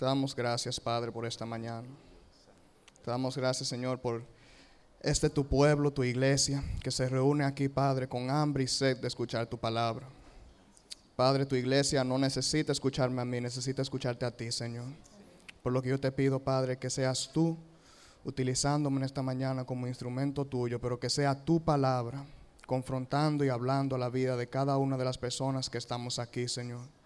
Te damos gracias, Padre, por esta mañana. Te damos gracias, Señor, por este tu pueblo, tu iglesia, que se reúne aquí, Padre, con hambre y sed de escuchar tu palabra. Padre, tu iglesia no necesita escucharme a mí, necesita escucharte a ti, Señor. Por lo que yo te pido, Padre, que seas tú utilizándome en esta mañana como instrumento tuyo, pero que sea tu palabra, confrontando y hablando a la vida de cada una de las personas que estamos aquí, Señor.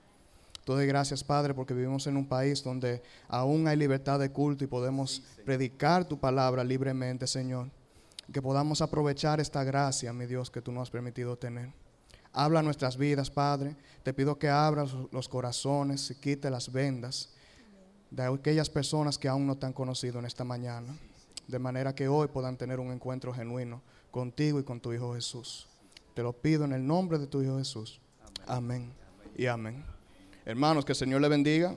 Te doy gracias, Padre, porque vivimos en un país donde aún hay libertad de culto y podemos predicar tu palabra libremente, Señor. Que podamos aprovechar esta gracia, mi Dios, que tú nos has permitido tener. Habla nuestras vidas, Padre. Te pido que abras los corazones y quite las vendas de aquellas personas que aún no te han conocido en esta mañana. De manera que hoy puedan tener un encuentro genuino contigo y con tu Hijo Jesús. Te lo pido en el nombre de tu Hijo Jesús. Amén, y amén. Hermanos, que el Señor le bendiga.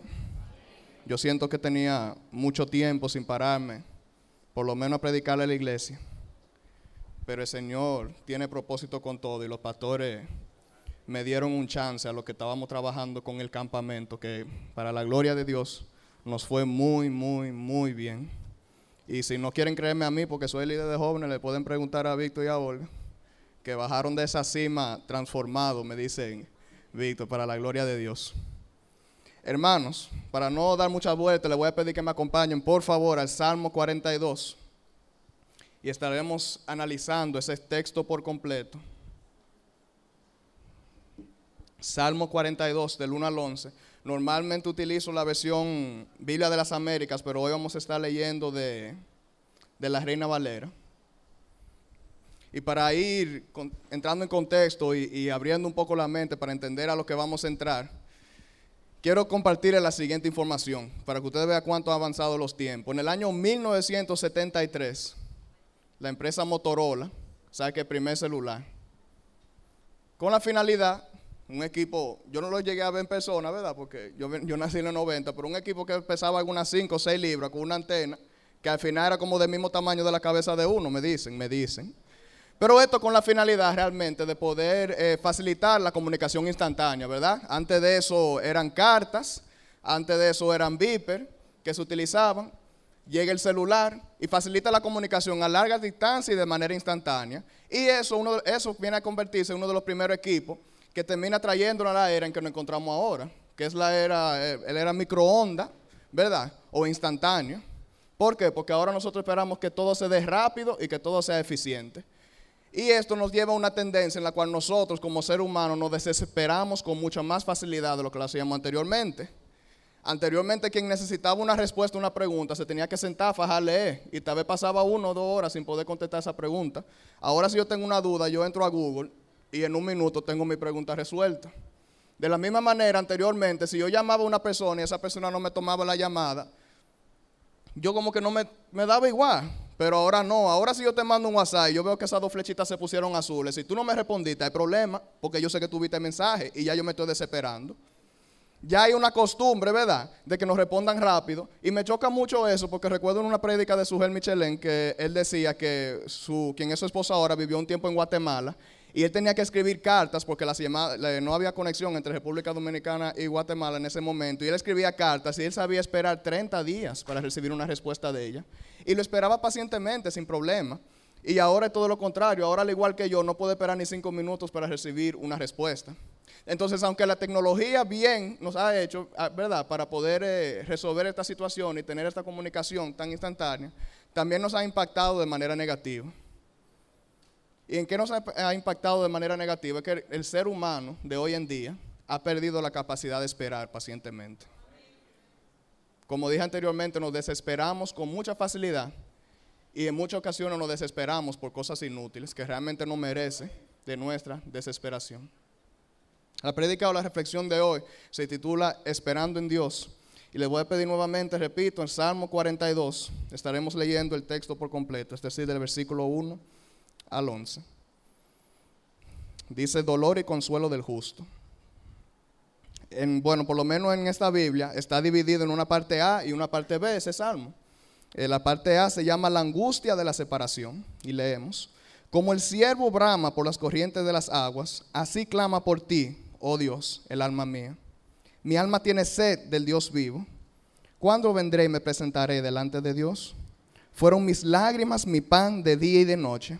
Yo siento que tenía mucho tiempo sin pararme, por lo menos a predicarle a la iglesia. Pero el Señor tiene propósito con todo y los pastores me dieron un chance a los que estábamos trabajando con el campamento, que para la gloria de Dios nos fue muy, muy, muy bien. Y si no quieren creerme a mí, porque soy líder de jóvenes, le pueden preguntar a Víctor y a Olga, que bajaron de esa cima transformados, me dicen, Víctor, para la gloria de Dios. Hermanos, para no dar muchas vueltas, les voy a pedir que me acompañen, por favor, al Salmo 42. Y estaremos analizando ese texto por completo. Salmo 42, del 1 al 11. Normalmente utilizo la versión Biblia de las Américas, pero hoy vamos a estar leyendo de, la Reina Valera. Y para ir entrando en contexto y abriendo un poco la mente para entender a lo que vamos a entrar, Quiero compartir la siguiente información para que ustedes vean cuánto han avanzado los tiempos. En el año 1973, la empresa Motorola saque el primer celular. Con la finalidad, un equipo, yo no lo llegué a ver en persona, ¿verdad? Porque yo, yo nací en el 90, pero un equipo que pesaba algunas 5 o 6 libras con una antena que al final era como del mismo tamaño de la cabeza de uno, me dicen, me dicen. Pero esto con la finalidad realmente de poder eh, facilitar la comunicación instantánea, ¿verdad? Antes de eso eran cartas, antes de eso eran beeper que se utilizaban. Llega el celular y facilita la comunicación a larga distancia y de manera instantánea. Y eso, eso viene a convertirse en uno de los primeros equipos que termina trayendo a la era en que nos encontramos ahora, que es la era, eh, el era microondas, ¿verdad? O instantáneo. ¿Por qué? Porque ahora nosotros esperamos que todo se dé rápido y que todo sea eficiente. Y esto nos lleva a una tendencia en la cual nosotros como ser humano nos desesperamos con mucha más facilidad de lo que lo hacíamos anteriormente. Anteriormente quien necesitaba una respuesta a una pregunta se tenía que sentar, fajar, leer y tal vez pasaba uno o dos horas sin poder contestar esa pregunta. Ahora si yo tengo una duda, yo entro a Google y en un minuto tengo mi pregunta resuelta. De la misma manera, anteriormente, si yo llamaba a una persona y esa persona no me tomaba la llamada, yo como que no me daba igual. Pero ahora no, ahora si yo te mando un WhatsApp y yo veo que esas dos flechitas se pusieron azules, si tú no me respondiste hay problema, porque yo sé que tuviste el mensaje y ya yo me estoy desesperando. Ya hay una costumbre, ¿verdad?, de que nos respondan rápido. Y me choca mucho eso, porque recuerdo en una prédica de Sujel Michelén que él decía que su, quien es su esposa ahora vivió un tiempo en Guatemala y él tenía que escribir cartas porque no había conexión entre República Dominicana y Guatemala en ese momento. Y él escribía cartas y él sabía esperar 30 días para recibir una respuesta de ella. Y lo esperaba pacientemente, sin problema. Y ahora es todo lo contrario. Ahora, al igual que yo, no puede esperar ni cinco minutos para recibir una respuesta. Entonces, aunque la tecnología bien nos ha hecho, ah, ¿verdad?, para poder eh, resolver esta situación y tener esta comunicación tan instantánea, también nos ha impactado de manera negativa. ¿Y en qué nos ha impactado de manera negativa? Es que el ser humano de hoy en día ha perdido la capacidad de esperar pacientemente. Como dije anteriormente, nos desesperamos con mucha facilidad y en muchas ocasiones nos desesperamos por cosas inútiles que realmente no merece de nuestra desesperación. La prédica o la reflexión de hoy se titula Esperando en Dios. Y les voy a pedir nuevamente, repito, en Salmo 42 estaremos leyendo el texto por completo, es decir, del versículo 1 al 11. Dice dolor y consuelo del justo. En, bueno, por lo menos en esta Biblia está dividido en una parte A y una parte B, ese salmo. Eh, la parte A se llama la angustia de la separación y leemos, como el siervo brama por las corrientes de las aguas, así clama por ti, oh Dios, el alma mía. Mi alma tiene sed del Dios vivo. ¿Cuándo vendré y me presentaré delante de Dios? Fueron mis lágrimas mi pan de día y de noche,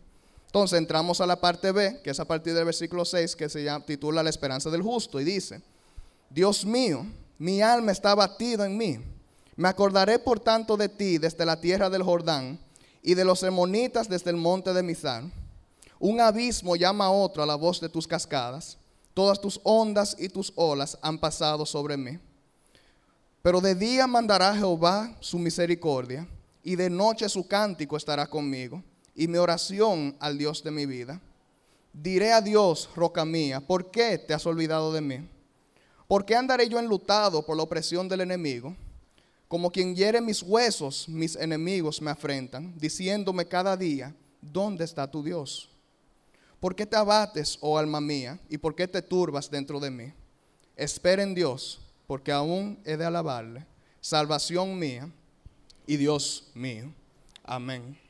Entonces entramos a la parte B, que es a partir del versículo 6, que se llama, titula La esperanza del justo, y dice, Dios mío, mi alma está batida en mí me acordaré por tanto de ti desde la tierra del Jordán y de los hermonitas desde el monte de Mizar. Un abismo llama a otro a la voz de tus cascadas. Todas tus ondas y tus olas han pasado sobre mí. Pero de día mandará Jehová su misericordia y de noche su cántico estará conmigo y mi oración al Dios de mi vida. Diré a Dios, roca mía, ¿por qué te has olvidado de mí? ¿Por qué andaré yo enlutado por la opresión del enemigo? Como quien hiere mis huesos, mis enemigos me afrentan, diciéndome cada día, ¿dónde está tu Dios? ¿Por qué te abates, oh alma mía, y por qué te turbas dentro de mí? Espera en Dios, porque aún he de alabarle, salvación mía y Dios mío. Amén.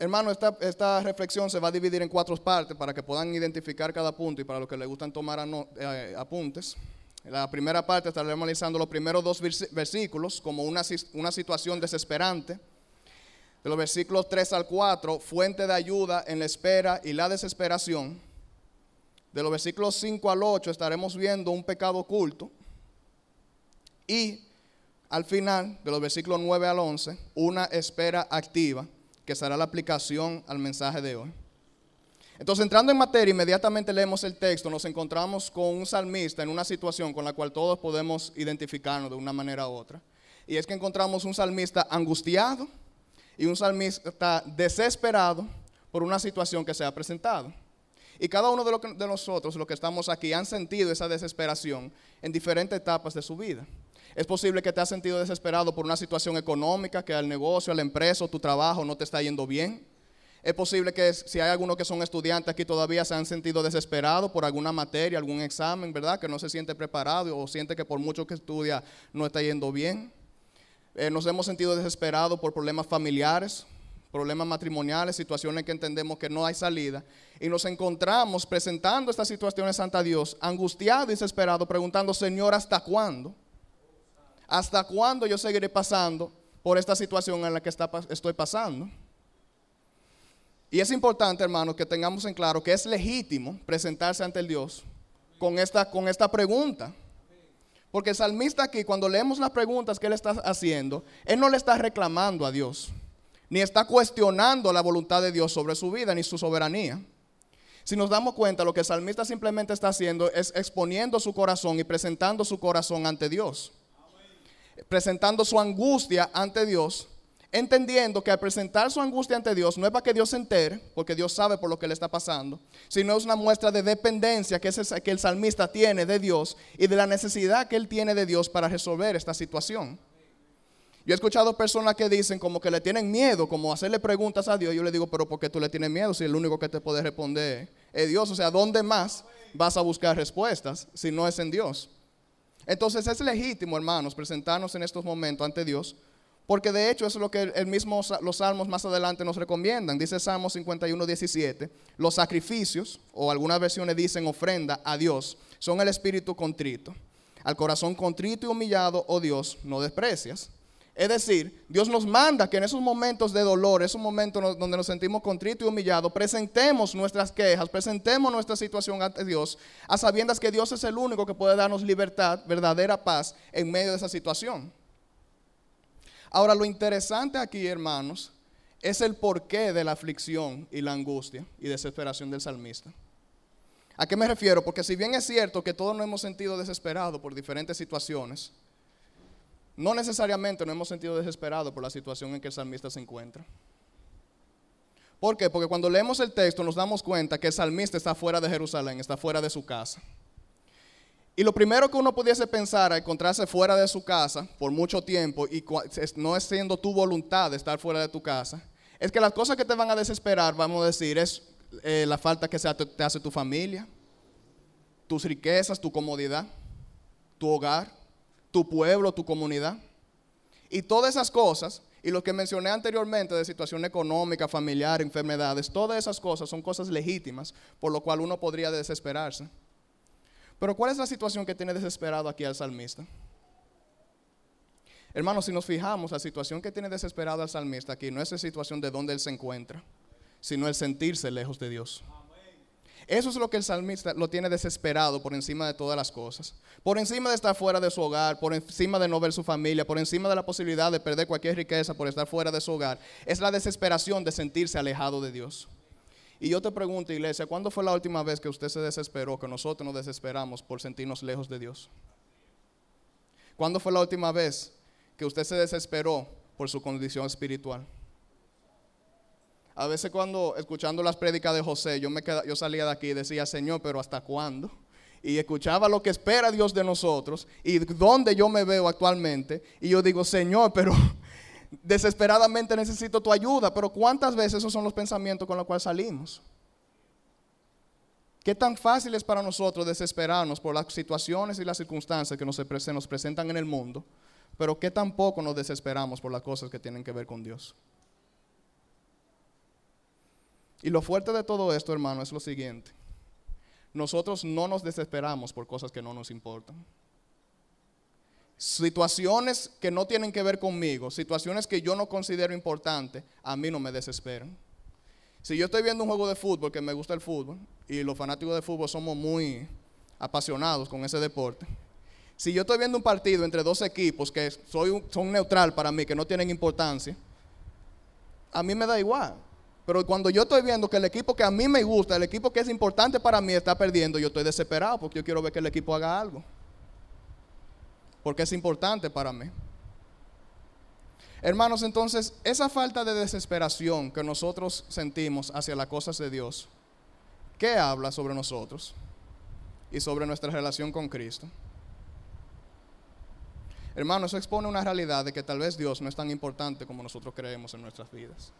Hermano, esta, esta, reflexión se va a dividir en cuatro partes para que puedan identificar cada punto y para los que les gustan tomar eh, apuntes. La primera parte estaremos analizando los primeros dos versículos como una, una situación desesperante. De los versículos 3 al 4, fuente de ayuda en la espera y la desesperación. De los versículos 5 al 8 estaremos viendo un pecado oculto. Y al final, de los versículos 9 al 11, una espera activa, que será la aplicación al mensaje de hoy. Entonces, entrando en materia, inmediatamente leemos el texto, nos encontramos con un salmista en una situación con la cual todos podemos identificarnos de una manera u otra. Y es que encontramos un salmista angustiado y un salmista desesperado por una situación que se ha presentado. Y cada uno de, de nosotros, los que estamos aquí, han sentido esa desesperación en diferentes etapas de su vida. Es posible que te has sentido desesperado por una situación económica, que al negocio, a la empresa tu trabajo no te está yendo bien. Es posible que si hay algunos que son estudiantes aquí todavía se han sentido desesperados por alguna materia, algún examen, ¿verdad? Que no se siente preparado o siente que por mucho que estudia no está yendo bien. Eh, nos hemos sentido desesperados por problemas familiares, problemas matrimoniales, situaciones que entendemos que no hay salida. Y nos encontramos presentando estas situaciones ante Dios, angustiado y desesperado, preguntando, Señor, ¿hasta cuándo? ¿Hasta cuándo yo seguiré pasando por esta situación en la que estoy pasando? Y es importante, hermanos, que tengamos en claro que es legítimo presentarse ante el Dios con esta, con esta pregunta. Porque el salmista aquí, cuando leemos las preguntas que él está haciendo, él no le está reclamando a Dios, ni está cuestionando la voluntad de Dios sobre su vida, ni su soberanía. Si nos damos cuenta, lo que el salmista simplemente está haciendo es exponiendo su corazón y presentando su corazón ante Dios. Presentando su angustia ante Dios entendiendo que al presentar su angustia ante Dios no es para que Dios se entere, porque Dios sabe por lo que le está pasando, sino es una muestra de dependencia que, que el salmista tiene de Dios y de la necesidad que él tiene de Dios para resolver esta situación. Yo he escuchado personas que dicen como que le tienen miedo, como hacerle preguntas a Dios. Yo le digo, pero ¿por qué tú le tienes miedo si el único que te puede responder es Dios? O sea, ¿dónde más vas a buscar respuestas si no es en Dios? Entonces es legítimo, hermanos, presentarnos en estos momentos ante Dios porque de hecho es lo que el mismo, los salmos más adelante nos recomiendan. Dice Salmo 51, 17, los sacrificios, o algunas versiones dicen ofrenda a Dios, son el espíritu contrito. Al corazón contrito y humillado, oh Dios, no desprecias. Es decir, Dios nos manda que en esos momentos de dolor, esos momentos donde nos sentimos contritos y humillados, presentemos nuestras quejas, presentemos nuestra situación ante Dios, a sabiendas que Dios es el único que puede darnos libertad, verdadera paz en medio de esa situación. Ahora, lo interesante aquí, hermanos, es el porqué de la aflicción y la angustia y desesperación del salmista. ¿A qué me refiero? Porque si bien es cierto que todos nos hemos sentido desesperados por diferentes situaciones, no necesariamente nos hemos sentido desesperados por la situación en que el salmista se encuentra. ¿Por qué? Porque cuando leemos el texto nos damos cuenta que el salmista está fuera de Jerusalén, está fuera de su casa. Y lo primero que uno pudiese pensar a encontrarse fuera de su casa por mucho tiempo y no es siendo tu voluntad de estar fuera de tu casa, es que las cosas que te van a desesperar, vamos a decir, es eh, la falta que te hace tu familia, tus riquezas, tu comodidad, tu hogar, tu pueblo, tu comunidad. Y todas esas cosas, y lo que mencioné anteriormente de situación económica, familiar, enfermedades, todas esas cosas son cosas legítimas, por lo cual uno podría desesperarse. Pero ¿cuál es la situación que tiene desesperado aquí al salmista? Hermanos, si nos fijamos, la situación que tiene desesperado al salmista aquí no es la situación de donde él se encuentra, sino el sentirse lejos de Dios. Eso es lo que el salmista lo tiene desesperado por encima de todas las cosas. Por encima de estar fuera de su hogar, por encima de no ver su familia, por encima de la posibilidad de perder cualquier riqueza por estar fuera de su hogar. Es la desesperación de sentirse alejado de Dios. Y yo te pregunto, iglesia, ¿cuándo fue la última vez que usted se desesperó, que nosotros nos desesperamos por sentirnos lejos de Dios? ¿Cuándo fue la última vez que usted se desesperó por su condición espiritual? A veces cuando escuchando las prédicas de José, yo, me yo salía de aquí y decía, Señor, pero ¿hasta cuándo? Y escuchaba lo que espera Dios de nosotros y dónde yo me veo actualmente. Y yo digo, Señor, pero desesperadamente necesito tu ayuda. Pero ¿cuántas veces esos son los pensamientos con los cuales salimos? ¿Qué tan fácil es para nosotros desesperarnos por las situaciones y las circunstancias que nos, se nos presentan en el mundo? Pero qué tan poco nos desesperamos por las cosas que tienen que ver con Dios. Y lo fuerte de todo esto, hermano, es lo siguiente. Nosotros no nos desesperamos por cosas que no nos importan. Situaciones que no tienen que ver conmigo, situaciones que yo no considero importantes, a mí no me desesperan. Si yo estoy viendo un juego de fútbol, que me gusta el fútbol, y los fanáticos de fútbol somos muy apasionados con ese deporte, si yo estoy viendo un partido entre dos equipos que soy son neutral para mí, que no tienen importancia, a mí me da igual. Pero cuando yo estoy viendo que el equipo que a mí me gusta, el equipo que es importante para mí está perdiendo, yo estoy desesperado porque yo quiero ver que el equipo haga algo. Porque es importante para mí. Hermanos, entonces, esa falta de desesperación que nosotros sentimos hacia las cosas de Dios, ¿qué habla sobre nosotros y sobre nuestra relación con Cristo? Hermanos, eso expone una realidad de que tal vez Dios no es tan importante como nosotros creemos en nuestras vidas.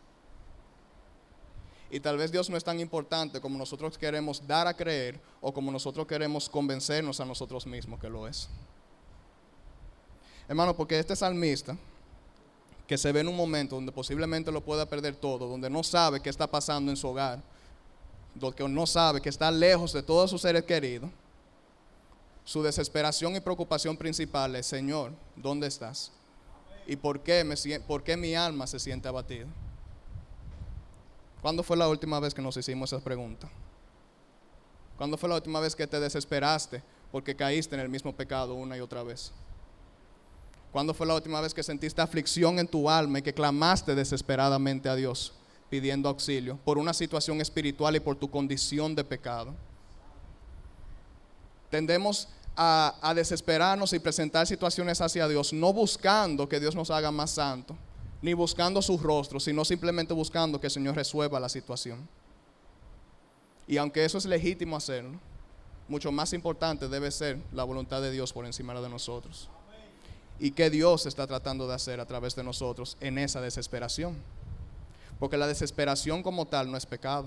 Y tal vez Dios no es tan importante como nosotros queremos dar a creer o como nosotros queremos convencernos a nosotros mismos que lo es. Hermano, porque este salmista, que se ve en un momento donde posiblemente lo pueda perder todo, donde no sabe qué está pasando en su hogar, donde no sabe que está lejos de todos sus seres queridos, su desesperación y preocupación principal es, Señor, ¿dónde estás? ¿Y por qué, me, por qué mi alma se siente abatida? ¿Cuándo fue la última vez que nos hicimos esa pregunta? ¿Cuándo fue la última vez que te desesperaste porque caíste en el mismo pecado una y otra vez? ¿Cuándo fue la última vez que sentiste aflicción en tu alma y que clamaste desesperadamente a Dios pidiendo auxilio por una situación espiritual y por tu condición de pecado? Tendemos a, a desesperarnos y presentar situaciones hacia Dios, no buscando que Dios nos haga más santos ni buscando su rostro, sino simplemente buscando que el Señor resuelva la situación. Y aunque eso es legítimo hacerlo, mucho más importante debe ser la voluntad de Dios por encima de nosotros. Y qué Dios está tratando de hacer a través de nosotros en esa desesperación. Porque la desesperación como tal no es pecado.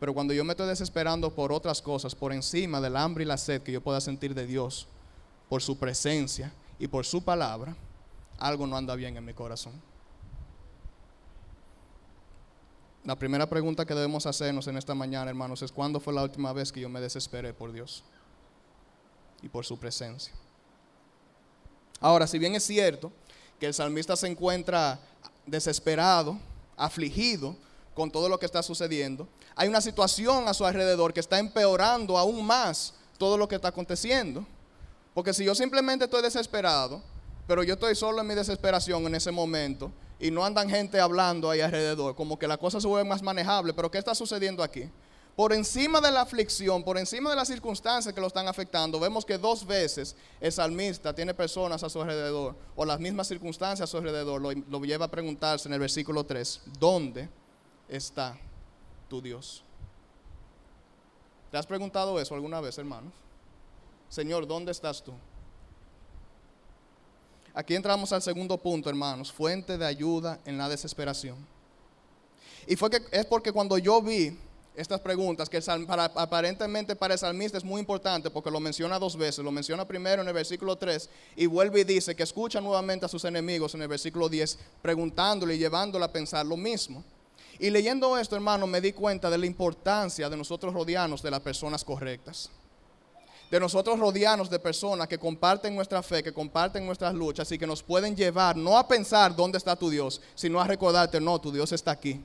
Pero cuando yo me estoy desesperando por otras cosas, por encima del hambre y la sed que yo pueda sentir de Dios, por su presencia y por su palabra, algo no anda bien en mi corazón. La primera pregunta que debemos hacernos en esta mañana, hermanos, es ¿cuándo fue la última vez que yo me desesperé por Dios y por su presencia? Ahora, si bien es cierto que el salmista se encuentra desesperado, afligido con todo lo que está sucediendo, hay una situación a su alrededor que está empeorando aún más todo lo que está aconteciendo. Porque si yo simplemente estoy desesperado, pero yo estoy solo en mi desesperación en ese momento y no andan gente hablando ahí alrededor, como que la cosa se vuelve más manejable. Pero ¿qué está sucediendo aquí? Por encima de la aflicción, por encima de las circunstancias que lo están afectando, vemos que dos veces el salmista tiene personas a su alrededor, o las mismas circunstancias a su alrededor, lo, lo lleva a preguntarse en el versículo 3, ¿dónde está tu Dios? ¿Te has preguntado eso alguna vez, hermanos? Señor, ¿dónde estás tú? Aquí entramos al segundo punto, hermanos, fuente de ayuda en la desesperación. Y fue que es porque cuando yo vi estas preguntas, que aparentemente para el salmista es muy importante porque lo menciona dos veces, lo menciona primero en el versículo 3 y vuelve y dice que escucha nuevamente a sus enemigos en el versículo 10, preguntándole y llevándole a pensar lo mismo. Y leyendo esto, hermano, me di cuenta de la importancia de nosotros rodearnos de las personas correctas. De nosotros rodearnos de personas que comparten nuestra fe, que comparten nuestras luchas y que nos pueden llevar no a pensar dónde está tu Dios, sino a recordarte, no, tu Dios está aquí.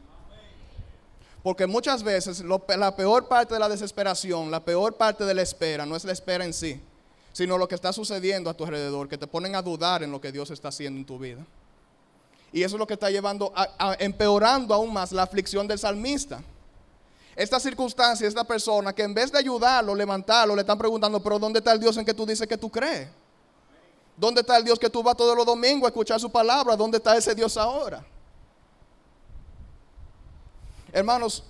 Porque muchas veces la peor parte de la desesperación, la peor parte de la espera, no es la espera en sí, sino lo que está sucediendo a tu alrededor, que te ponen a dudar en lo que Dios está haciendo en tu vida. Y eso es lo que está llevando, a, empeorando aún más la aflicción del salmista. Esta circunstancia, esta persona que en vez de ayudarlo, levantarlo, le están preguntando, pero ¿dónde está el Dios en que tú dices que tú crees? ¿Dónde está el Dios que tú vas todos los domingos a escuchar su palabra? ¿Dónde está ese Dios ahora? Hermanos,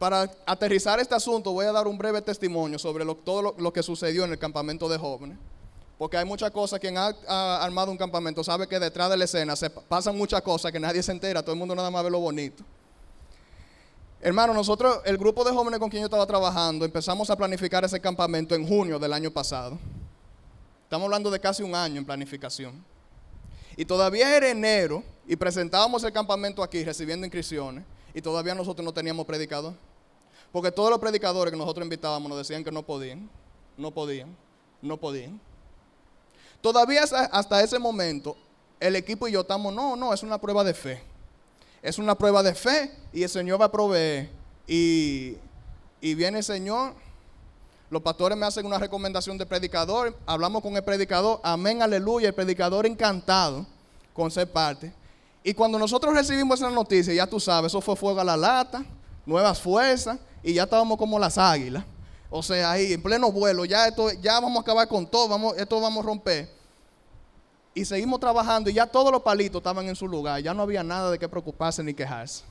para aterrizar este asunto voy a dar un breve testimonio sobre todo lo, que sucedió en el campamento de jóvenes. Porque hay muchas cosas, quien ha, armado un campamento sabe que detrás de la escena se pasan muchas cosas que nadie se entera, todo el mundo nada más ve lo bonito. Hermano, nosotros, el grupo de jóvenes con quien yo estaba trabajando, empezamos a planificar ese campamento en junio del año pasado. Estamos hablando de casi un año en planificación. Y todavía era enero y presentábamos el campamento aquí recibiendo inscripciones y todavía nosotros no teníamos predicador. Porque todos los predicadores que nosotros invitábamos nos decían que no podían, no podían, no podían. Todavía hasta ese momento, el equipo y yo estamos, no, no, es una prueba de fe. Es una prueba de fe y el Señor va a proveer. Y, y viene el Señor, los pastores me hacen una recomendación de predicador, hablamos con el predicador, amén, aleluya, el predicador encantado con ser parte. Y cuando nosotros recibimos esa noticia, ya tú sabes, eso fue fuego a la lata, nuevas fuerzas, y ya estábamos como las águilas. O sea, ahí en pleno vuelo, ya esto, ya vamos a acabar con todo, vamos, esto vamos a romper. Y seguimos trabajando y ya todos los palitos estaban en su lugar, ya no había nada de qué preocuparse ni quejarse.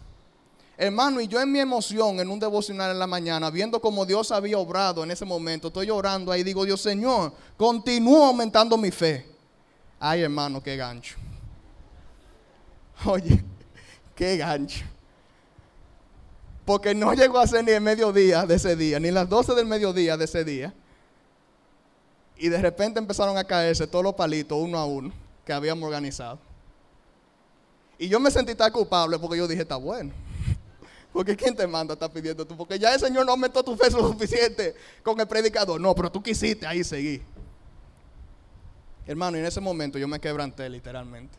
Hermano, y yo en mi emoción, en un devocional en la mañana, viendo cómo Dios había obrado en ese momento, estoy llorando ahí, digo, Dios Señor, continúa aumentando mi fe. Ay, hermano, qué gancho. Oye, qué gancho. Porque no llegó a ser ni el mediodía de ese día, ni las 12 del mediodía de ese día. Y de repente empezaron a caerse todos los palitos uno a uno que habíamos organizado. Y yo me sentí tan culpable porque yo dije, está bueno. Porque ¿quién te manda está pidiendo tú? Porque ya el Señor no aumentó tu fe suficiente con el predicador. No, pero tú quisiste ahí seguir. Hermano, y en ese momento yo me quebranté literalmente.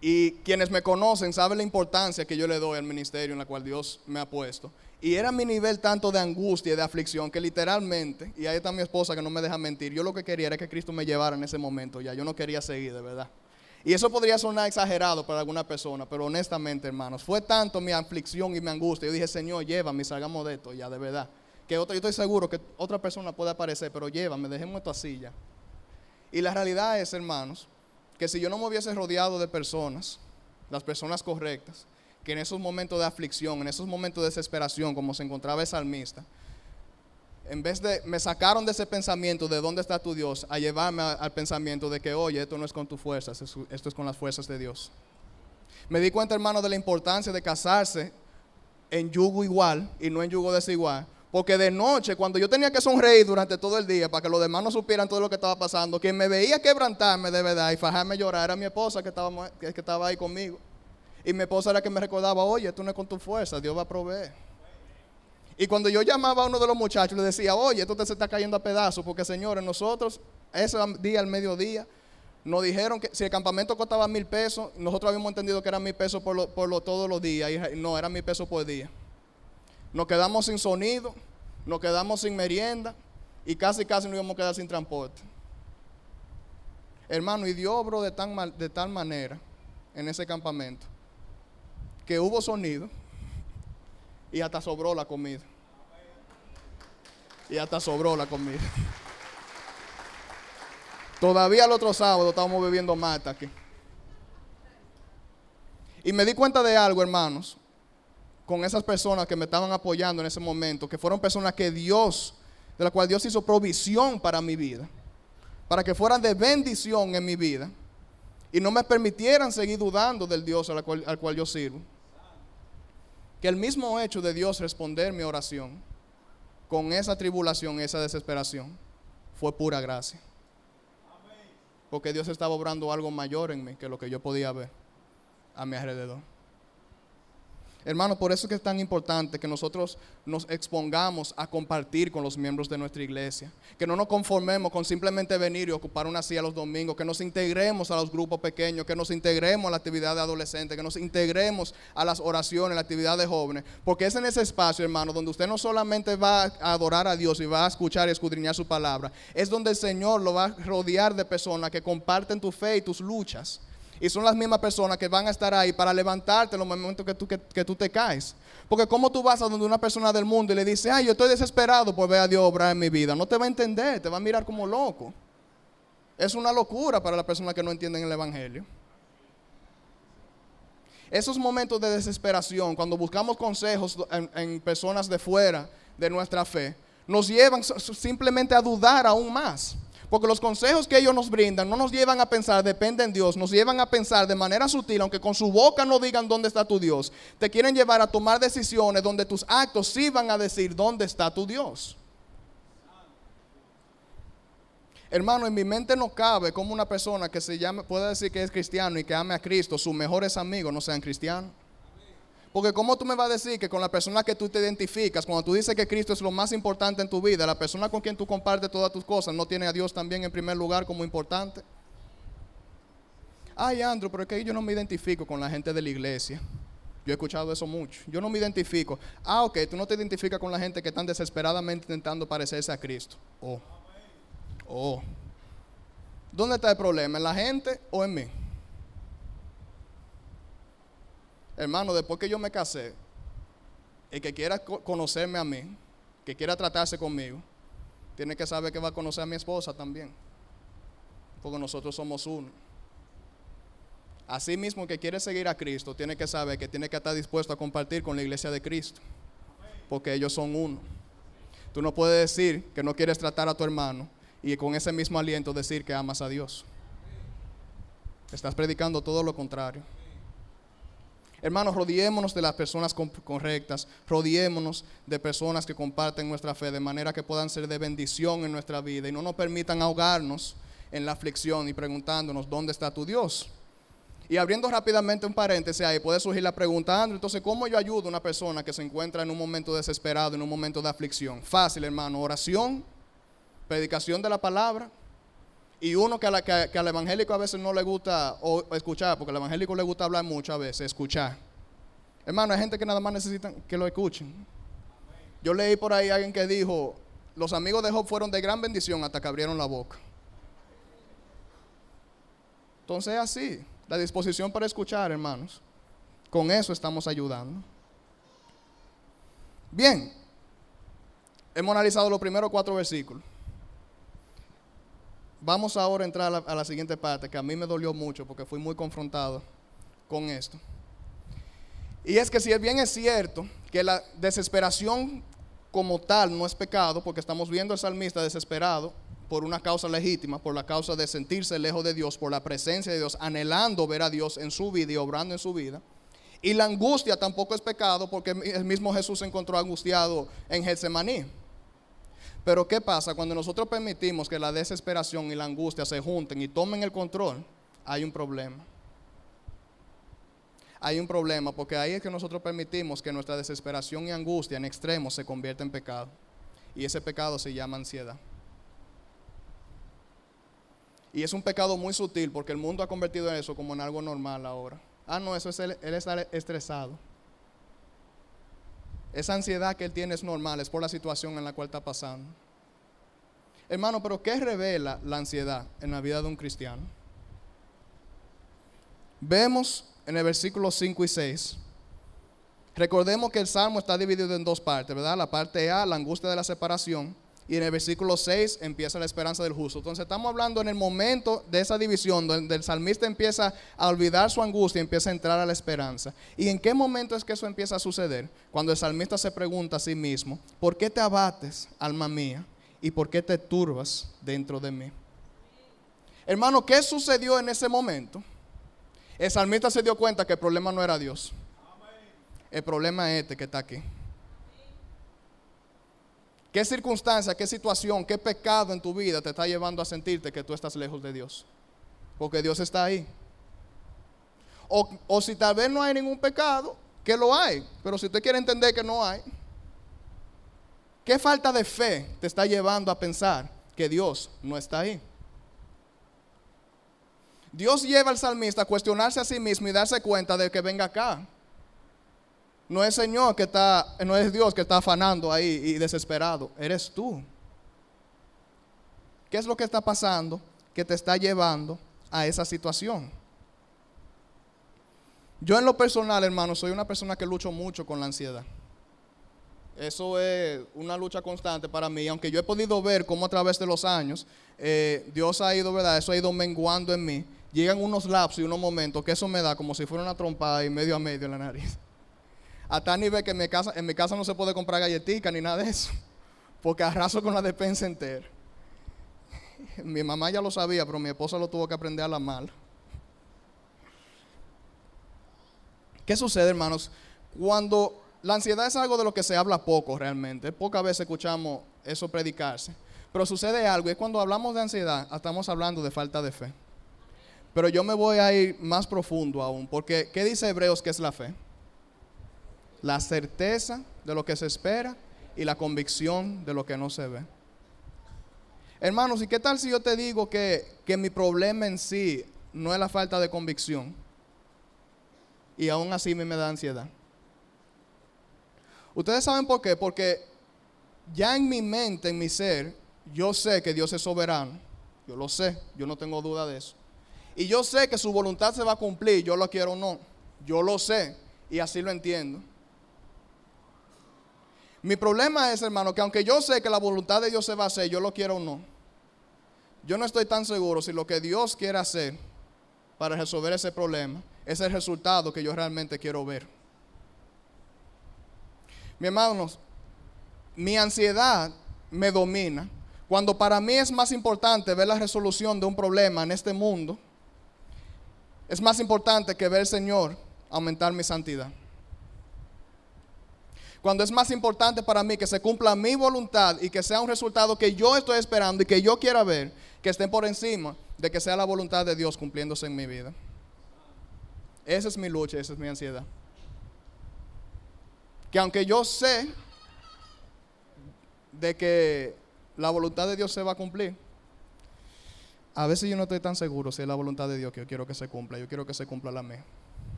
Y quienes me conocen saben la importancia que yo le doy al ministerio en la cual Dios me ha puesto. Y era mi nivel tanto de angustia y de aflicción que literalmente, y ahí está mi esposa que no me deja mentir, yo lo que quería era que Cristo me llevara en ese momento ya, yo no quería seguir de verdad. Y eso podría sonar exagerado para alguna persona, pero honestamente hermanos, fue tanto mi aflicción y mi angustia, yo dije, Señor, llévame, salgamos de esto ya, de verdad. Que otra, yo estoy seguro que otra persona puede aparecer, pero llévame, dejemos esto así ya. Y la realidad es, hermanos, que si yo no me hubiese rodeado de personas, las personas correctas, que en esos momentos de aflicción, en esos momentos de desesperación, como se encontraba el salmista, en vez de, me sacaron de ese pensamiento de dónde está tu Dios, a llevarme al pensamiento de que, oye, esto no es con tus fuerzas, esto es con las fuerzas de Dios. Me di cuenta, hermano, de la importancia de casarse en yugo igual y no en yugo desigual, porque de noche, cuando yo tenía que sonreír durante todo el día para que los demás no supieran todo lo que estaba pasando, quien me veía quebrantarme de verdad y fajarme llorar era mi esposa que estaba, que estaba ahí conmigo. Y mi esposa era que me recordaba, oye, tú no es con tu fuerza, Dios va a proveer. Y cuando yo llamaba a uno de los muchachos, le decía, oye, esto te se está cayendo a pedazos, porque señores, nosotros, ese día, al mediodía, nos dijeron que si el campamento costaba mil pesos, nosotros habíamos entendido que era mil pesos por, por todos los días, y no, era mil pesos por día. Nos quedamos sin sonido, nos quedamos sin merienda y casi casi nos íbamos a quedar sin transporte. Hermano, y Dios obró de, de tal manera en ese campamento que hubo sonido y hasta sobró la comida. Y hasta sobró la comida. Todavía el otro sábado estábamos bebiendo mata aquí. Y me di cuenta de algo, hermanos con esas personas que me estaban apoyando en ese momento, que fueron personas que Dios, de la cual Dios hizo provisión para mi vida, para que fueran de bendición en mi vida y no me permitieran seguir dudando del Dios al cual, al cual yo sirvo. Que el mismo hecho de Dios responder mi oración con esa tribulación, esa desesperación, fue pura gracia. Porque Dios estaba obrando algo mayor en mí que lo que yo podía ver a mi alrededor. Hermano, por eso es que es tan importante que nosotros nos expongamos a compartir con los miembros de nuestra iglesia. Que no nos conformemos con simplemente venir y ocupar una silla los domingos. Que nos integremos a los grupos pequeños. Que nos integremos a la actividad de adolescentes. Que nos integremos a las oraciones, a la actividad de jóvenes. Porque es en ese espacio, hermano, donde usted no solamente va a adorar a Dios y va a escuchar y escudriñar su palabra. Es donde el Señor lo va a rodear de personas que comparten tu fe y tus luchas. Y son las mismas personas que van a estar ahí para levantarte en los momentos que tú, que, tú te caes. Porque como tú vas a donde una persona del mundo y le dice, ay, yo estoy desesperado por ver a Dios obrar en mi vida, no te va a entender, te va a mirar como loco. Es una locura para las personas que no entienden el Evangelio. Esos momentos de desesperación, cuando buscamos consejos en personas de fuera de nuestra fe, nos llevan simplemente a dudar aún más. Porque los consejos que ellos nos brindan no nos llevan a pensar, depende en Dios, nos llevan a pensar de manera sutil, aunque con su boca no digan dónde está tu Dios. Te quieren llevar a tomar decisiones donde tus actos sí van a decir dónde está tu Dios. Hermano, en mi mente no cabe como una persona que se llame, puede decir que es cristiano y que ame a Cristo, sus mejores amigos no sean cristianos. Porque ¿cómo tú me vas a decir que con la persona que tú te identificas, cuando tú dices que Cristo es lo más importante en tu vida, la persona con quien tú compartes todas tus cosas, no tiene a Dios también en primer lugar como importante? Ay, Andrew, pero es que yo no me identifico con la gente de la iglesia. Yo he escuchado eso mucho. Yo no me identifico. Ah, ok, tú no te identificas con la gente que están desesperadamente intentando parecerse a Cristo. Oh. Oh. ¿Dónde está el problema? ¿En la gente o en mí? Hermano, después que yo me casé, el que quiera conocerme a mí, que quiera tratarse conmigo, tiene que saber que va a conocer a mi esposa también. Porque nosotros somos uno. Así mismo que quiere seguir a Cristo, tiene que saber que tiene que estar dispuesto a compartir con la iglesia de Cristo. Porque ellos son uno. Tú no puedes decir que no quieres tratar a tu hermano y con ese mismo aliento decir que amas a Dios. Estás predicando todo lo contrario. Hermanos, rodeémonos de las personas correctas, rodeémonos de personas que comparten nuestra fe de manera que puedan ser de bendición en nuestra vida y no nos permitan ahogarnos en la aflicción y preguntándonos, ¿dónde está tu Dios? Y abriendo rápidamente un paréntesis ahí, puede surgir la pregunta, Andrew, entonces, ¿cómo yo ayudo a una persona que se encuentra en un momento desesperado, en un momento de aflicción? Fácil, hermano, oración, predicación de la palabra, y uno que, al evangélico a veces no le gusta escuchar, porque al evangélico le gusta hablar mucho a veces, escuchar. Hermano, hay gente que nada más necesitan que lo escuchen. Yo leí por ahí a alguien que dijo, los amigos de Job fueron de gran bendición hasta que abrieron la boca. Entonces es así, la disposición para escuchar, hermanos. Con eso estamos ayudando. Bien, hemos analizado los primeros cuatro versículos. Vamos ahora a entrar a la, siguiente parte, que a mí me dolió mucho porque fui muy confrontado con esto. Y es que si bien es cierto que la desesperación como tal no es pecado, porque estamos viendo al salmista desesperado por una causa legítima, por la causa de sentirse lejos de Dios, por la presencia de Dios, anhelando ver a Dios en su vida y obrando en su vida. Y la angustia tampoco es pecado, porque el mismo Jesús se encontró angustiado en Getsemaní. Pero ¿qué pasa? Cuando nosotros permitimos que la desesperación y la angustia se junten y tomen el control, hay un problema. Hay un problema porque ahí es que nosotros permitimos que nuestra desesperación y angustia en extremos se convierta en pecado. Y ese pecado se llama ansiedad. Y es un pecado muy sutil porque el mundo ha convertido eso como en algo normal ahora. Ah, no, eso es él, él estresado. Esa ansiedad que él tiene es normal, es por la situación en la cual está pasando. Hermano, pero ¿qué revela la ansiedad en la vida de un cristiano? Vemos en el versículo 5 y 6. Recordemos que el salmo está dividido en dos partes, ¿verdad? La parte A, la angustia de la separación, y en el versículo 6 empieza la esperanza del justo. Entonces estamos hablando en el momento de esa división, donde el salmista empieza a olvidar su angustia y empieza a entrar a la esperanza. ¿Y en qué momento es que eso empieza a suceder? Cuando el salmista se pregunta a sí mismo, ¿por qué te abates, alma mía? ¿Y por qué te turbas dentro de mí? Hermano, ¿qué sucedió en ese momento? El salmista se dio cuenta que el problema no era Dios. El problema es este que está aquí. ¿Qué circunstancia, qué situación, qué pecado en tu vida te está llevando a sentirte que tú estás lejos de Dios? Porque Dios está ahí. O, o si tal vez no hay ningún pecado, que lo hay. Pero si usted quiere entender que no hay, ¿qué falta de fe te está llevando a pensar que Dios no está ahí? Dios lleva al salmista a cuestionarse a sí mismo y darse cuenta de que venga acá. No es Señor que está, no es Dios que está afanando ahí y desesperado, eres tú. ¿Qué es lo que está pasando que te está llevando a esa situación? Yo en lo personal, hermano, soy una persona que lucho mucho con la ansiedad. Eso es una lucha constante para mí, aunque yo he podido ver cómo a través de los años eh, Dios ha ido, ¿verdad? Eso ha ido menguando en mí. Llegan unos lapsos y unos momentos que eso me da como si fuera una trompada y medio a medio en la nariz. A tal nivel que en mi casa, no se puede comprar galletica ni nada de eso, porque arraso con la despensa entera. Mi mamá ya lo sabía, pero mi esposa lo tuvo que aprender a la mal. ¿Qué sucede, hermanos? Cuando la ansiedad es algo de lo que se habla poco realmente, pocas veces escuchamos eso predicarse, pero sucede algo, y cuando hablamos de ansiedad, estamos hablando de falta de fe. Pero yo me voy a ir más profundo aún, porque ¿qué dice Hebreos que es la fe? La certeza de lo que se espera y la convicción de lo que no se ve. Hermanos, ¿y qué tal si yo te digo que, que mi problema en sí no es la falta de convicción? Y aún así me, da ansiedad. Ustedes saben por qué, porque ya en mi mente, en mi ser, yo sé que Dios es soberano. Yo lo sé, yo no tengo duda de eso. Y yo sé que su voluntad se va a cumplir, yo lo quiero o no. Yo lo sé y así lo entiendo. Mi problema es, hermano, que aunque yo sé que la voluntad de Dios se va a hacer, yo lo quiero o no, yo no estoy tan seguro si lo que Dios quiere hacer para resolver ese problema es el resultado que yo realmente quiero ver. Mi hermanos, mi ansiedad me domina cuando para mí es más importante ver la resolución de un problema en este mundo, es más importante que ver, Señor, aumentar mi santidad. Cuando es más importante para mí que se cumpla mi voluntad y que sea un resultado que yo estoy esperando y que yo quiera ver, que estén por encima de que sea la voluntad de Dios cumpliéndose en mi vida. Esa es mi lucha, esa es mi ansiedad. Que aunque yo sé de que la voluntad de Dios se va a cumplir, a veces yo no estoy tan seguro si es la voluntad de Dios que yo quiero que se cumpla, yo quiero que se cumpla la mía.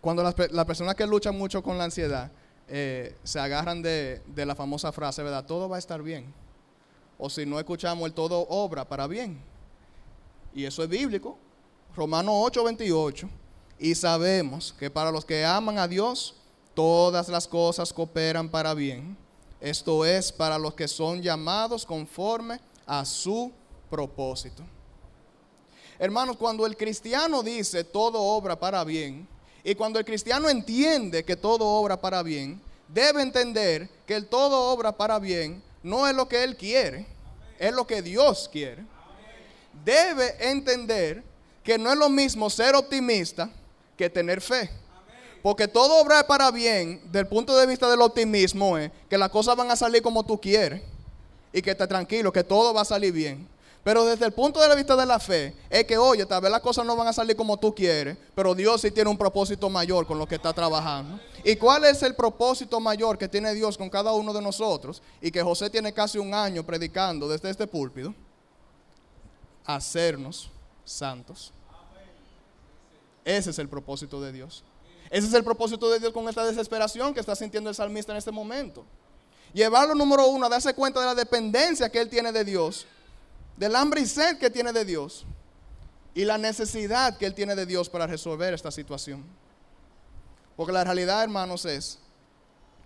Cuando las, personas que luchan mucho con la ansiedad eh, se agarran de, de la famosa frase, ¿verdad? Todo va a estar bien. O si no escuchamos el todo obra para bien. Y eso es bíblico. Romanos 8, 28. Y sabemos que para los que aman a Dios, todas las cosas cooperan para bien. Esto es para los que son llamados conforme a su propósito. Hermanos, cuando el cristiano dice todo obra para bien, y cuando el cristiano entiende que todo obra para bien, debe entender que el todo obra para bien no es lo que él quiere, es lo que Dios quiere. Debe entender que no es lo mismo ser optimista que tener fe. Porque todo obra para bien, del punto de vista del optimismo, es que las cosas van a salir como tú quieres. Y que estés tranquilo, que todo va a salir bien. Pero desde el punto de vista de la fe, es que, oye, tal vez las cosas no van a salir como tú quieres, pero Dios sí tiene un propósito mayor con lo que está trabajando. ¿Y cuál es el propósito mayor que tiene Dios con cada uno de nosotros? Y que José tiene casi un año predicando desde este púlpito. Hacernos santos. Ese es el propósito de Dios. Ese es el propósito de Dios con esta desesperación que está sintiendo el salmista en este momento. Llevarlo número uno a darse cuenta de la dependencia que él tiene de Dios del hambre y sed que tiene de Dios y la necesidad que él tiene de Dios para resolver esta situación. Porque la realidad, hermanos, es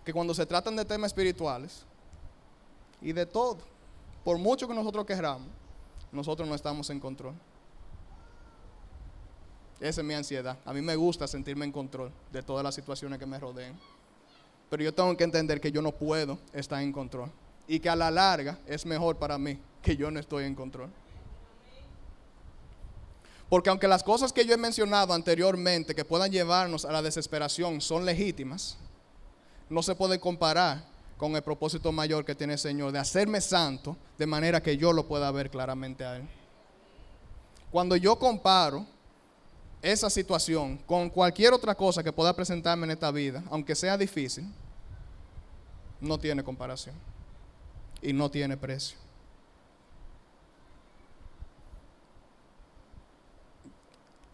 que cuando se tratan de temas espirituales y de todo, por mucho que nosotros queramos, nosotros no estamos en control. Esa es mi ansiedad. A mí me gusta sentirme en control de todas las situaciones que me rodeen. Pero yo tengo que entender que yo no puedo estar en control. Y que a la larga es mejor para mí que yo no estoy en control. Porque aunque las cosas que yo he mencionado anteriormente que puedan llevarnos a la desesperación son legítimas, no se puede comparar con el propósito mayor que tiene el Señor de hacerme santo de manera que yo lo pueda ver claramente a Él. Cuando yo comparo esa situación con cualquier otra cosa que pueda presentarme en esta vida, aunque sea difícil, no tiene comparación y no tiene precio.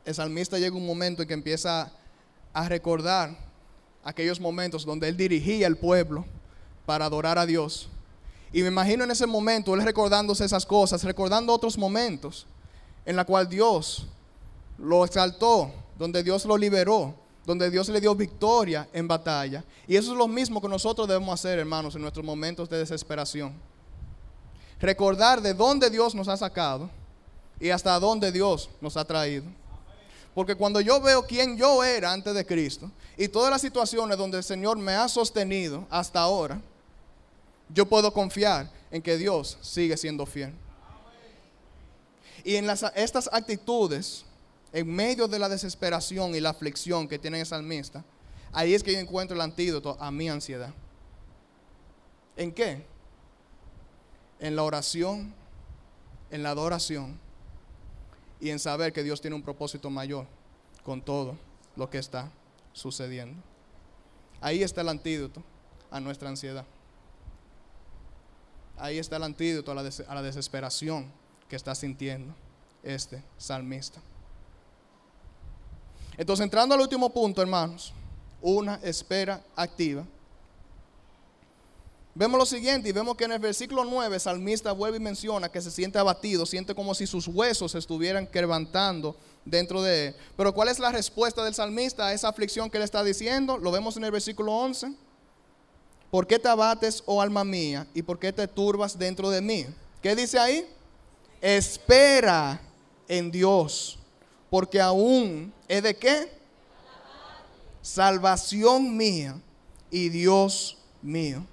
El salmista llega un momento en que empieza a recordar aquellos momentos donde él dirigía al pueblo para adorar a Dios. Y me imagino en ese momento él recordándose esas cosas, recordando otros momentos en la cual Dios lo exaltó, donde Dios lo liberó, donde Dios le dio victoria en batalla. Y eso es lo mismo que nosotros debemos hacer, hermanos, en nuestros momentos de desesperación. Recordar de dónde Dios nos ha sacado y hasta dónde Dios nos ha traído. Porque cuando yo veo quién yo era antes de Cristo y todas las situaciones donde el Señor me ha sostenido hasta ahora, yo puedo confiar en que Dios sigue siendo fiel. Y en estas actitudes en medio de la desesperación y la aflicción que tiene el salmista, ahí es que yo encuentro el antídoto a mi ansiedad. ¿En qué? En la oración, en la adoración y en saber que Dios tiene un propósito mayor con todo lo que está sucediendo. Ahí está el antídoto a nuestra ansiedad. Ahí está el antídoto a la, desesperación que está sintiendo este salmista. Entonces, entrando al último punto, hermanos, una espera activa. Vemos lo siguiente y vemos que en el versículo 9 el salmista vuelve y menciona que se siente abatido, siente como si sus huesos estuvieran quebrantando dentro de él. Pero ¿cuál es la respuesta del salmista a esa aflicción que le está diciendo? Lo vemos en el versículo 11. ¿Por qué te abates, oh alma mía, y por qué te turbas dentro de mí? ¿Qué dice ahí? Espera en Dios porque aún es de qué? Salvación mía y Dios mío.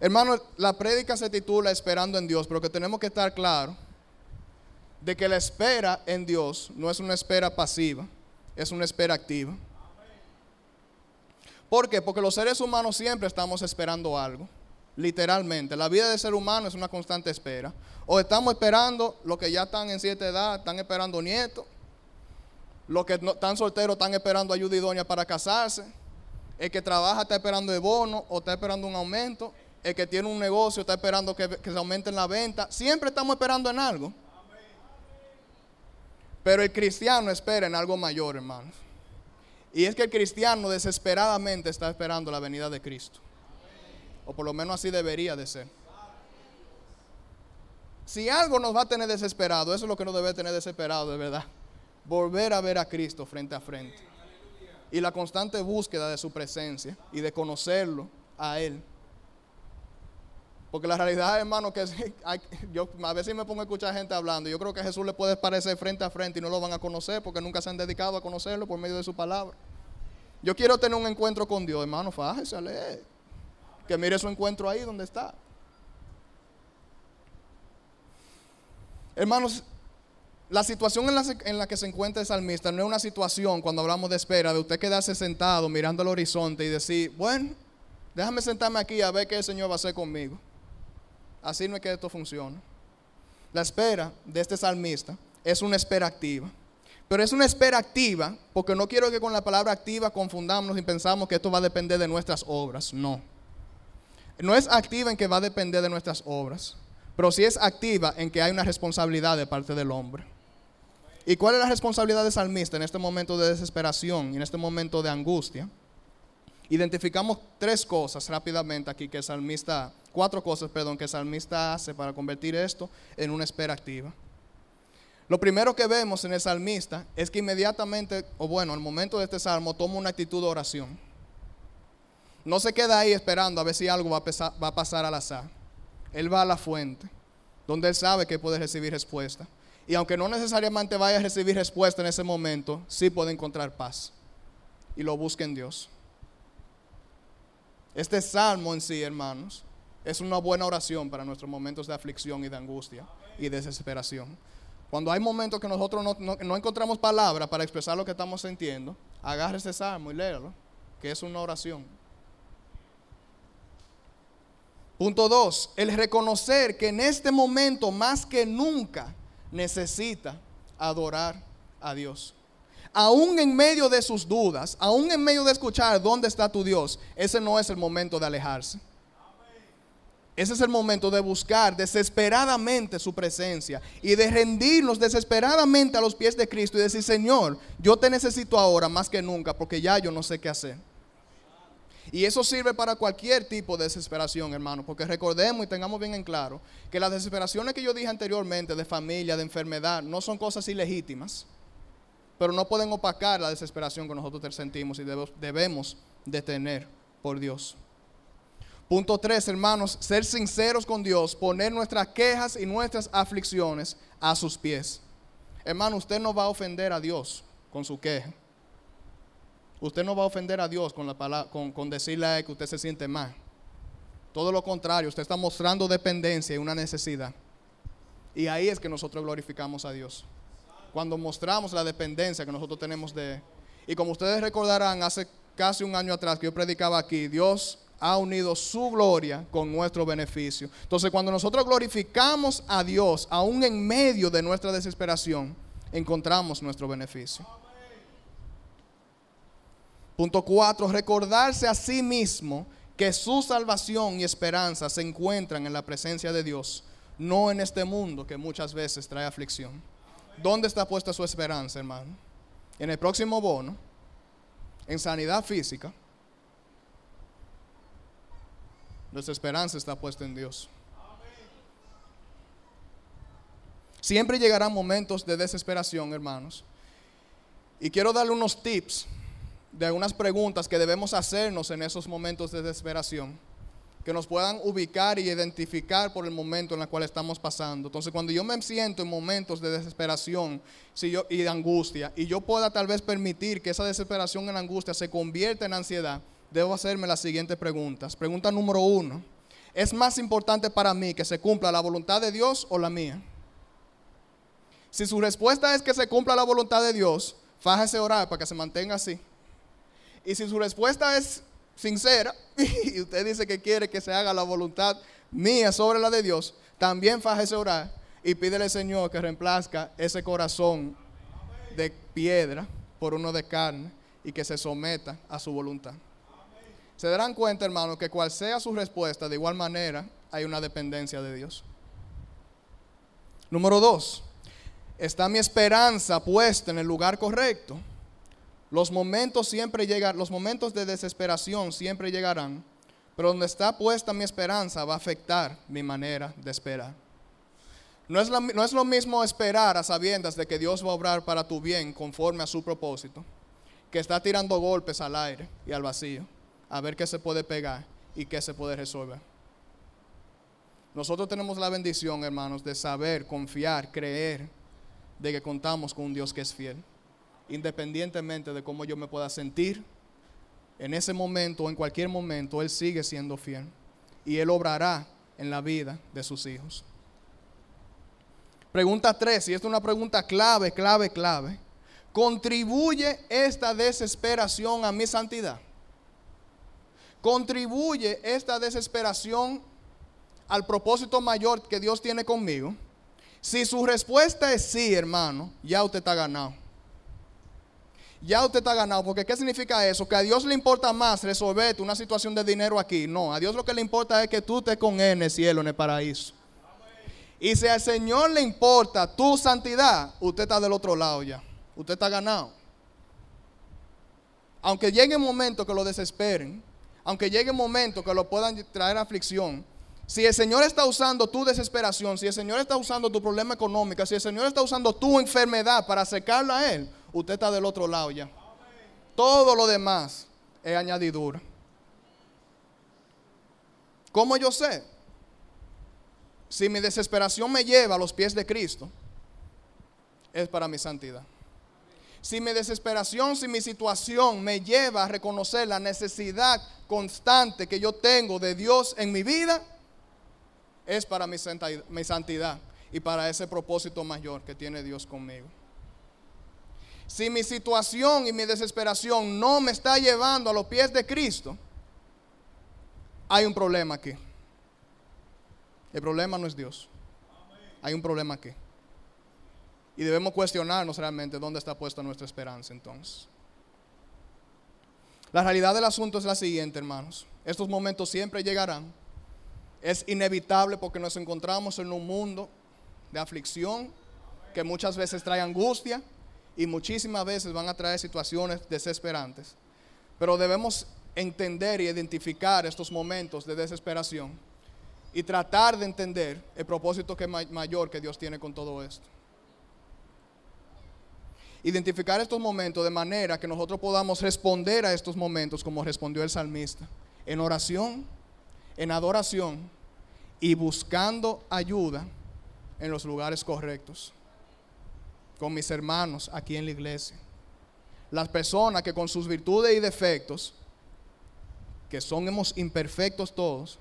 Hermano, la prédica se titula Esperando en Dios, pero que tenemos que estar claros de que la espera en Dios no es una espera pasiva, es una espera activa. ¿Por qué? Porque los seres humanos siempre estamos esperando algo. Literalmente, la vida del ser humano es una constante espera. O estamos esperando los que ya están en cierta edad, están esperando nietos. Los que no, están solteros están esperando ayuda idónea para casarse. El que trabaja está esperando el bono o está esperando un aumento. El que tiene un negocio está esperando que, que se aumenten la venta. Siempre estamos esperando en algo. Pero el cristiano espera en algo mayor, hermanos. Y es que el cristiano desesperadamente está esperando la venida de Cristo. O por lo menos así debería de ser. Si algo nos va a tener desesperado, eso es lo que nos debe tener desesperado, de verdad. Volver a ver a Cristo frente a frente. Y la constante búsqueda de su presencia y de conocerlo a Él. Porque la realidad, hermano, que yo a veces me pongo a escuchar gente hablando. Yo creo que a Jesús le puede parecer frente a frente y no lo van a conocer porque nunca se han dedicado a conocerlo por medio de su palabra. Yo quiero tener un encuentro con Dios, hermano, fájese a leer que mire su encuentro ahí donde está. Hermanos, la situación en la, que se encuentra el salmista no es una situación cuando hablamos de espera, de usted quedarse sentado mirando al horizonte y decir, bueno, déjame sentarme aquí a ver qué el Señor va a hacer conmigo. Así no es que esto funciona. La espera de este salmista es una espera activa. Pero es una espera activa porque no quiero que con la palabra activa confundamos y pensamos que esto va a depender de nuestras obras. No no es activa en que va a depender de nuestras obras, pero sí es activa en que hay una responsabilidad de parte del hombre. ¿Y cuál es la responsabilidad del salmista en este momento de desesperación y en este momento de angustia? Identificamos tres cosas rápidamente aquí que el salmista, cuatro cosas, perdón, que el salmista hace para convertir esto en una espera activa. Lo primero que vemos en el salmista es que inmediatamente, o bueno, al momento de este salmo, toma una actitud de oración. No se queda ahí esperando a ver si algo va a, pasar al azar. Él va a la fuente, donde él sabe que puede recibir respuesta. Y aunque no necesariamente vaya a recibir respuesta en ese momento, sí puede encontrar paz. Y lo busca en Dios. Este salmo en sí, hermanos, es una buena oración para nuestros momentos de aflicción y de angustia y desesperación. Cuando hay momentos que nosotros no, encontramos palabras para expresar lo que estamos sintiendo, agarre ese salmo y léalo, que es una oración. Punto dos, el reconocer que en este momento más que nunca necesita adorar a Dios. Aún en medio de sus dudas, aún en medio de escuchar dónde está tu Dios, ese no es el momento de alejarse. Ese es el momento de buscar desesperadamente su presencia y de rendirnos desesperadamente a los pies de Cristo y decir, Señor, yo te necesito ahora más que nunca porque ya yo no sé qué hacer. Y eso sirve para cualquier tipo de desesperación, hermano, porque recordemos y tengamos bien en claro que las desesperaciones que yo dije anteriormente de familia, de enfermedad, no son cosas ilegítimas, pero no pueden opacar la desesperación que nosotros sentimos y debemos de tener por Dios. Punto tres, hermanos, ser sinceros con Dios, poner nuestras quejas y nuestras aflicciones a sus pies. Hermano, usted no va a ofender a Dios con su queja. Usted no va a ofender a Dios con, la con, con decirle a él que usted se siente mal. Todo lo contrario, usted está mostrando dependencia y una necesidad. Y ahí es que nosotros glorificamos a Dios. Cuando mostramos la dependencia que nosotros tenemos de Él. Y como ustedes recordarán, hace casi un año atrás que yo predicaba aquí, Dios ha unido su gloria con nuestro beneficio. Entonces, cuando nosotros glorificamos a Dios, aún en medio de nuestra desesperación, encontramos nuestro beneficio. Punto cuatro, recordarse a sí mismo que su salvación y esperanza se encuentran en la presencia de Dios, no en este mundo que muchas veces trae aflicción. ¿Dónde está puesta su esperanza, hermano? En el próximo bono, en sanidad física, nuestra esperanza está puesta en Dios. Siempre llegarán momentos de desesperación, hermanos. Y quiero darle unos tips de algunas preguntas que debemos hacernos en esos momentos de desesperación, que nos puedan ubicar y identificar por el momento en el cual estamos pasando. Entonces, cuando yo me siento en momentos de desesperación si yo, y de angustia, y yo pueda tal vez permitir que esa desesperación en angustia se convierta en ansiedad, debo hacerme las siguientes preguntas. Pregunta número uno. ¿Es más importante para mí que se cumpla la voluntad de Dios o la mía? Si su respuesta es que se cumpla la voluntad de Dios, fájese orar para que se mantenga así. Y si su respuesta es sincera y usted dice que quiere que se haga la voluntad mía sobre la de Dios, también fájese orar y pídele al Señor que reemplazca ese corazón de piedra por uno de carne y que se someta a su voluntad. Se darán cuenta, hermano, que cual sea su respuesta, de igual manera hay una dependencia de Dios. Número dos, está mi esperanza puesta en el lugar correcto. Los momentos siempre llegan, los momentos de desesperación siempre llegarán, pero donde está puesta mi esperanza va a afectar mi manera de esperar. No es, no es lo mismo esperar a sabiendas de que Dios va a obrar para tu bien conforme a su propósito, que está tirando golpes al aire y al vacío a ver qué se puede pegar y qué se puede resolver. Nosotros tenemos la bendición, hermanos, de saber, confiar, creer de que contamos con un Dios que es fiel. Independientemente de cómo yo me pueda sentir, en ese momento o en cualquier momento, Él sigue siendo fiel. Y Él obrará en la vida de sus hijos. Pregunta 3, y esta es una pregunta clave, clave, clave. ¿Contribuye esta desesperación a mi santidad? ¿Contribuye esta desesperación al propósito mayor que Dios tiene conmigo? Si su respuesta es sí, hermano, ya usted está ganado. Ya usted está ganado, porque ¿qué significa eso? Que a Dios le importa más resolverte una situación de dinero aquí. No, a Dios lo que le importa es que tú estés con Él en el cielo, en el paraíso. Y si al Señor le importa tu santidad, usted está del otro lado ya. Usted está ganado. Aunque llegue un momento que lo desesperen, aunque llegue un momento que lo puedan traer aflicción, si el Señor está usando tu desesperación, si el Señor está usando tu problema económico, si el Señor está usando tu enfermedad para acercarla a Él, usted está del otro lado ya. Todo lo demás es añadidura. ¿Cómo yo sé? Si mi desesperación me lleva a los pies de Cristo, es para mi santidad si mi desesperación, si mi situación me lleva a reconocer la necesidad constante que yo tengo de Dios en mi vida, es para mi santidad. y para ese propósito mayor que tiene Dios conmigo. Si mi situación y mi desesperación no me está llevando a los pies de Cristo, hay un problema aquí. El problema no es Dios. Hay un problema aquí. Y debemos cuestionarnos realmente dónde está puesta nuestra esperanza entonces. La realidad del asunto es la siguiente, hermanos. Estos momentos siempre llegarán. Es inevitable porque nos encontramos en un mundo de aflicción que muchas veces trae angustia y muchísimas veces van a traer situaciones desesperantes. Pero debemos entender y identificar estos momentos de desesperación y tratar de entender el propósito que mayor que Dios tiene con todo esto identificar estos momentos de manera que nosotros podamos responder a estos momentos como respondió el salmista, en oración, en adoración y buscando ayuda en los lugares correctos, con mis hermanos aquí en la iglesia. Las personas que con sus virtudes y defectos, que somos imperfectos todos,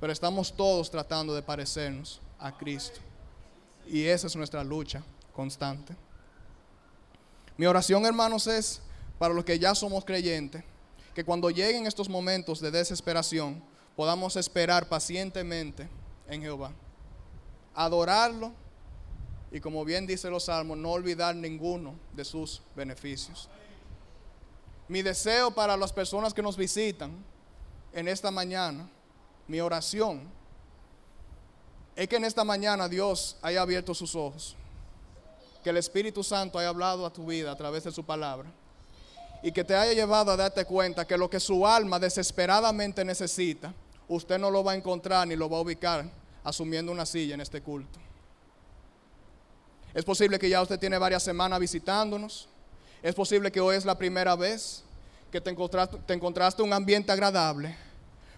pero estamos todos tratando de parecernos a Cristo. Y esa es nuestra lucha constante. Mi oración, hermanos, es para los que ya somos creyentes, que cuando lleguen estos momentos de desesperación, podamos esperar pacientemente en Jehová, adorarlo y como bien dice los salmos, no olvidar ninguno de sus beneficios. Mi deseo para las personas que nos visitan en esta mañana, mi oración, es que en esta mañana Dios haya abierto sus ojos que el Espíritu Santo haya hablado a tu vida a través de su palabra y que te haya llevado a darte cuenta que lo que su alma desesperadamente necesita, usted no lo va a encontrar ni lo va a ubicar asumiendo una silla en este culto. Es posible que ya usted tiene varias semanas visitándonos. Es posible que hoy es la primera vez que te encontraste, te encontraste un ambiente agradable.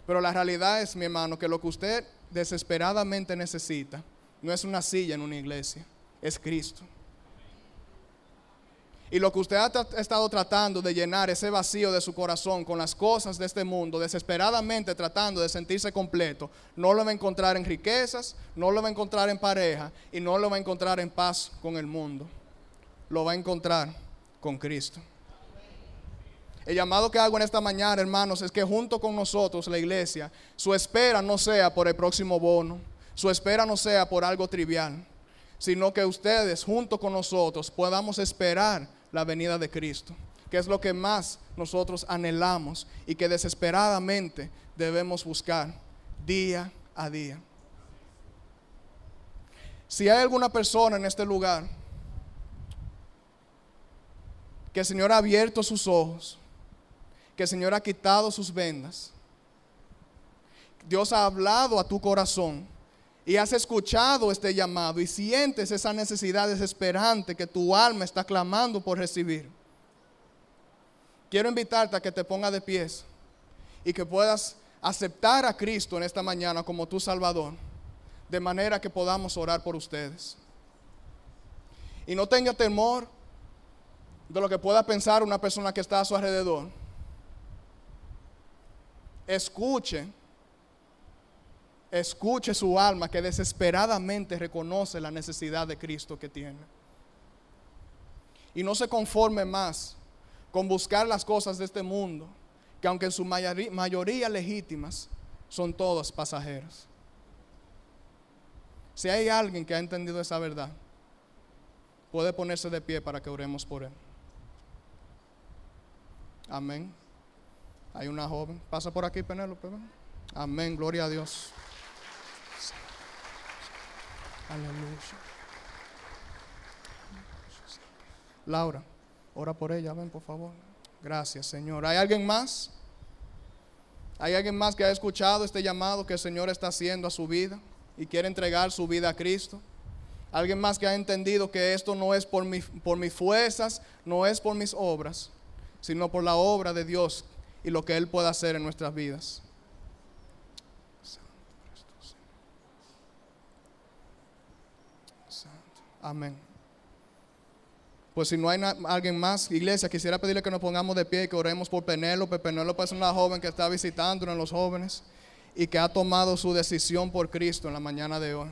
Pero la realidad es, mi hermano, que lo que usted desesperadamente necesita no es una silla en una iglesia, es Cristo. Y lo que usted ha estado tratando de llenar ese vacío de su corazón con las cosas de este mundo, desesperadamente tratando de sentirse completo, no lo va a encontrar en riquezas, no lo va a encontrar en pareja y no lo va a encontrar en paz con el mundo. Lo va a encontrar con Cristo. El llamado que hago en esta mañana, hermanos, es que junto con nosotros, la iglesia, su espera no sea por el próximo bono, su espera no sea por algo trivial, sino que ustedes junto con nosotros podamos esperar la venida de Cristo, que es lo que más nosotros anhelamos y que desesperadamente debemos buscar día a día. Si hay alguna persona en este lugar que el Señor ha abierto sus ojos, que el Señor ha quitado sus vendas, Dios ha hablado a tu corazón y has escuchado este llamado y sientes esa necesidad desesperante que tu alma está clamando por recibir, quiero invitarte a que te pongas de pies y que puedas aceptar a Cristo en esta mañana como tu Salvador, de manera que podamos orar por ustedes. Y no tenga temor de lo que pueda pensar una persona que está a su alrededor. Escuche escuche su alma que desesperadamente reconoce la necesidad de Cristo que tiene. Y no se conforme más con buscar las cosas de este mundo, que aunque en su mayoría legítimas, son todas pasajeras. Si hay alguien que ha entendido esa verdad, puede ponerse de pie para que oremos por él. Amén. Hay una joven. Pasa por aquí, Penélope. Amén. Gloria a Dios. Aleluya. Laura, ora por ella, ven por favor. Gracias, Señor. ¿Hay alguien más? ¿Hay alguien más que ha escuchado este llamado que el Señor está haciendo a su vida y quiere entregar su vida a Cristo? ¿Alguien más que ha entendido que esto no es por, por mis fuerzas, no es por mis obras, sino por la obra de Dios y lo que Él puede hacer en nuestras vidas? Amén. Pues si no hay alguien más, iglesia, quisiera pedirle que nos pongamos de pie y que oremos por Penélope. Penélope es una joven que está visitando en los jóvenes y que ha tomado su decisión por Cristo en la mañana de hoy.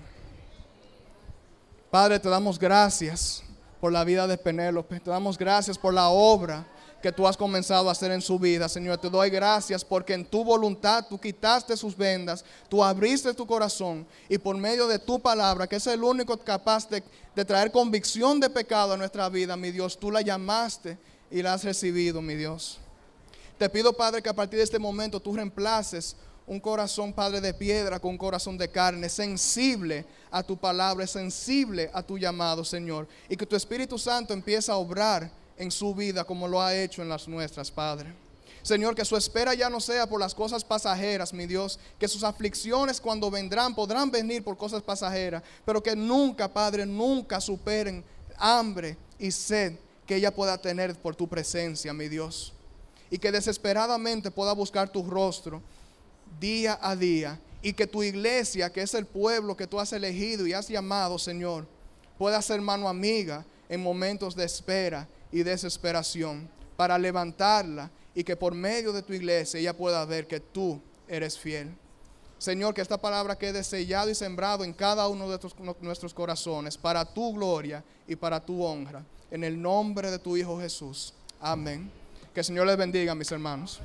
Padre, te damos gracias por la vida de Penélope. Te damos gracias por la obra que tú has comenzado a hacer en su vida. Señor, te doy gracias porque en tu voluntad tú quitaste sus vendas, tú abriste tu corazón y por medio de tu palabra, que es el único capaz de, traer convicción de pecado a nuestra vida, mi Dios, tú la llamaste y la has recibido, mi Dios. Te pido, Padre, que a partir de este momento tú reemplaces un corazón, Padre, de piedra con un corazón de carne, sensible a tu palabra, sensible a tu llamado, Señor. Y que tu Espíritu Santo empiece a obrar en su vida como lo ha hecho en las nuestras, Padre. Señor, que su espera ya no sea por las cosas pasajeras, mi Dios, que sus aflicciones cuando vendrán podrán venir por cosas pasajeras, pero que nunca, Padre, nunca superen hambre y sed que ella pueda tener por tu presencia, mi Dios. Y que desesperadamente pueda buscar tu rostro día a día y que tu iglesia, que es el pueblo que tú has elegido y has llamado, Señor, pueda ser mano amiga en momentos de espera y desesperación para levantarla y que por medio de tu iglesia ella pueda ver que tú eres fiel. Señor, que esta palabra quede sellado y sembrado en cada uno de nuestros corazones para tu gloria y para tu honra. En el nombre de tu Hijo Jesús. Amén. Que el Señor les bendiga, mis hermanos.